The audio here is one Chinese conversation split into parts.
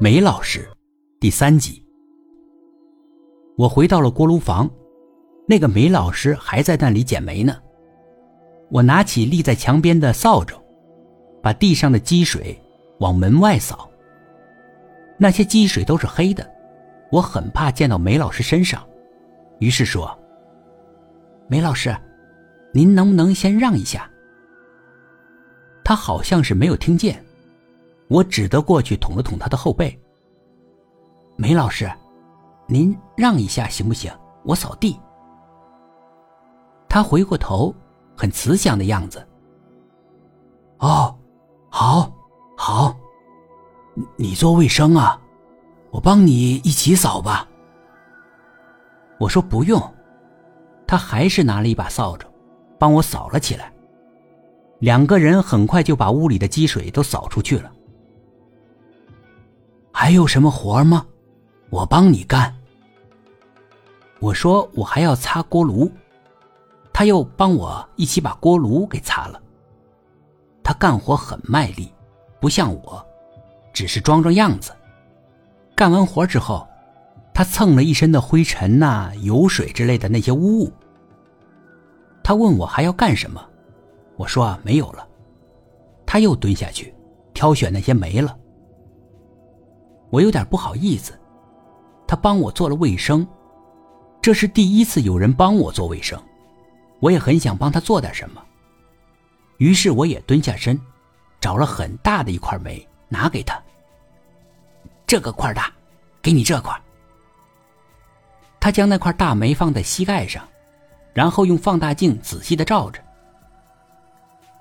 梅老师，第三集。我回到了锅炉房，那个梅老师还在那里捡煤呢。我拿起立在墙边的扫帚，把地上的积水往门外扫。那些积水都是黑的，我很怕溅到梅老师身上，于是说：“梅老师，您能不能先让一下？”他好像是没有听见。我只得过去捅了捅他的后背。梅老师，您让一下行不行？我扫地。他回过头，很慈祥的样子。哦，好，好，你做卫生啊，我帮你一起扫吧。我说不用，他还是拿了一把扫帚，帮我扫了起来。两个人很快就把屋里的积水都扫出去了。还有什么活吗？我帮你干。我说我还要擦锅炉，他又帮我一起把锅炉给擦了。他干活很卖力，不像我，只是装装样子。干完活之后，他蹭了一身的灰尘呐、油水之类的那些污物。他问我还要干什么，我说啊没有了。他又蹲下去挑选那些煤了。我有点不好意思，他帮我做了卫生，这是第一次有人帮我做卫生，我也很想帮他做点什么。于是我也蹲下身，找了很大的一块煤拿给他。这个块大，给你这块。他将那块大煤放在膝盖上，然后用放大镜仔细的照着。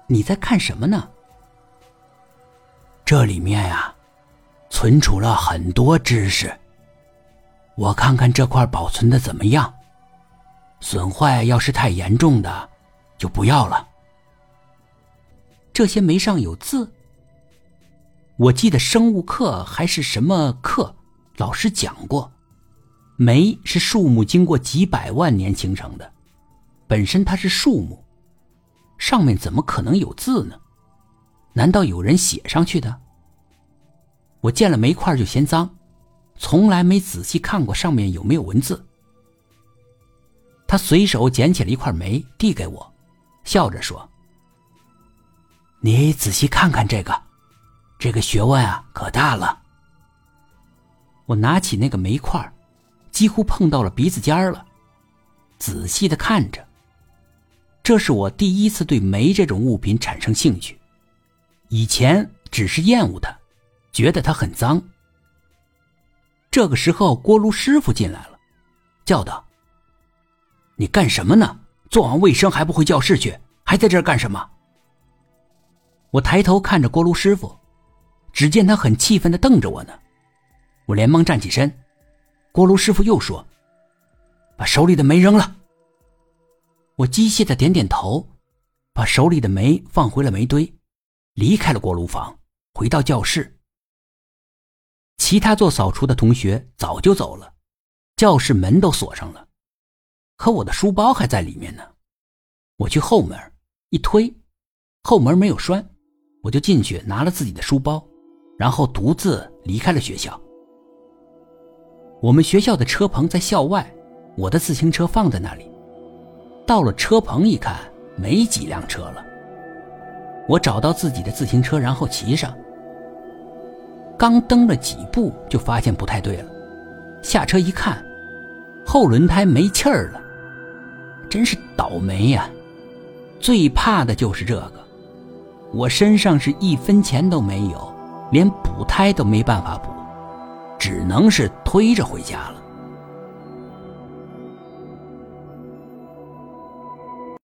你在看什么呢？这里面呀。存储了很多知识。我看看这块保存的怎么样，损坏要是太严重的，就不要了。这些煤上有字。我记得生物课还是什么课，老师讲过，煤是树木经过几百万年形成的，本身它是树木，上面怎么可能有字呢？难道有人写上去的？我见了煤块就嫌脏，从来没仔细看过上面有没有文字。他随手捡起了一块煤，递给我，笑着说：“你仔细看看这个，这个学问啊可大了。”我拿起那个煤块，几乎碰到了鼻子尖儿了，仔细的看着。这是我第一次对煤这种物品产生兴趣，以前只是厌恶它。觉得他很脏。这个时候，锅炉师傅进来了，叫道：“你干什么呢？做完卫生还不回教室去？还在这儿干什么？”我抬头看着锅炉师傅，只见他很气愤的瞪着我呢。我连忙站起身，锅炉师傅又说：“把手里的煤扔了。”我机械的点点头，把手里的煤放回了煤堆，离开了锅炉房，回到教室。其他做扫除的同学早就走了，教室门都锁上了，可我的书包还在里面呢。我去后门一推，后门没有栓，我就进去拿了自己的书包，然后独自离开了学校。我们学校的车棚在校外，我的自行车放在那里。到了车棚一看，没几辆车了。我找到自己的自行车，然后骑上。刚蹬了几步，就发现不太对了。下车一看，后轮胎没气儿了，真是倒霉呀！最怕的就是这个。我身上是一分钱都没有，连补胎都没办法补，只能是推着回家了。